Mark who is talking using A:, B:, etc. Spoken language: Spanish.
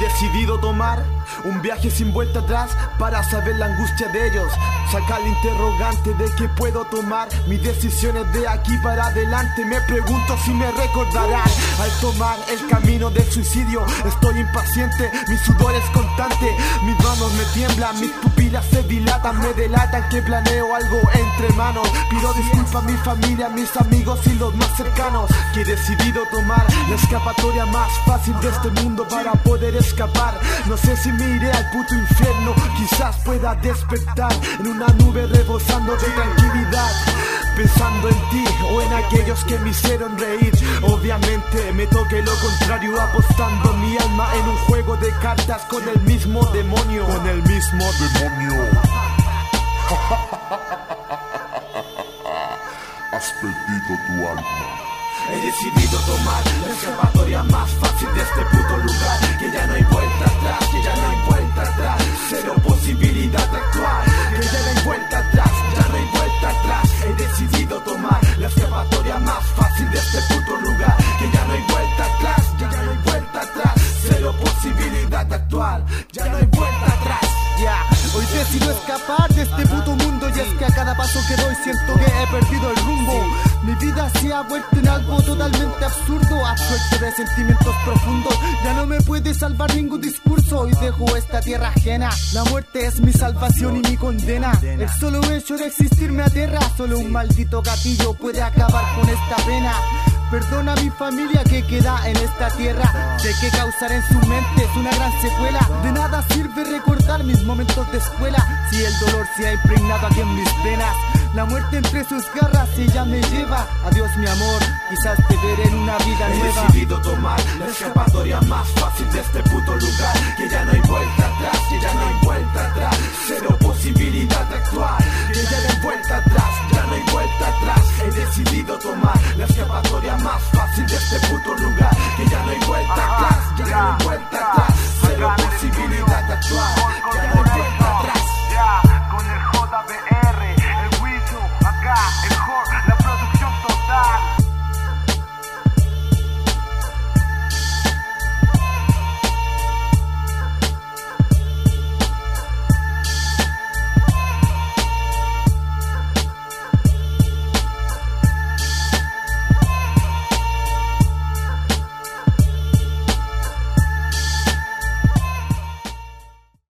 A: decidido tomar un viaje sin vuelta atrás para saber la angustia de ellos. Sacar el interrogante de qué puedo tomar. Mis decisiones de aquí para adelante. Me pregunto si me recordarán al tomar el camino del suicidio. Estoy impaciente, mi sudor es constante. Mis manos me tiemblan, mis pupilas se dilatan, me delatan que planeo algo entre manos. Pido disculpas a mi familia, mis amigos y los más cercanos. Que he decidido tomar la escapatoria más fácil de este mundo para poder escapar. No sé si me iré al puto infierno, quizás pueda despertar en una nube rebosando de tranquilidad. Pensando en ti o en aquellos que me hicieron reír. Obviamente me toque lo contrario, apostando mi alma en un juego de cartas con el mismo demonio. Con el mismo
B: demonio. Has perdido tu alma.
A: He decidido tomar la escapatoria más fácil de este puto lugar Que ya no hay vuelta atrás, que ya no hay vuelta
C: decido escapar de este puto mundo y es que a cada paso que doy siento que he perdido el rumbo. Mi vida se ha vuelto en algo totalmente absurdo, absuelto de sentimientos profundos. Ya no me puede salvar ningún discurso y dejo esta tierra ajena. La muerte es mi salvación y mi condena. El solo hecho de existir me aterra, solo un maldito gatillo puede acabar con esta pena. Perdona a mi familia que queda en esta tierra. Sé que causará en su mente es una gran secuela. De nada momentos de escuela. Si el dolor se ha impregnado aquí en mis venas, la muerte entre sus garras ella me lleva. Adiós mi amor, quizás te veré en una vida He nueva. He
A: decidido tomar la escapatoria más fácil de este puto lugar. Que ya no hay vuelta atrás, que ya no hay vuelta atrás. Cero posibilidad de actuar. Que ya no hay vuelta atrás, ya no hay vuelta atrás. He decidido tomar la escapatoria más fácil de este puto lugar. Que ya no hay vuelta atrás, ya no hay vuelta atrás.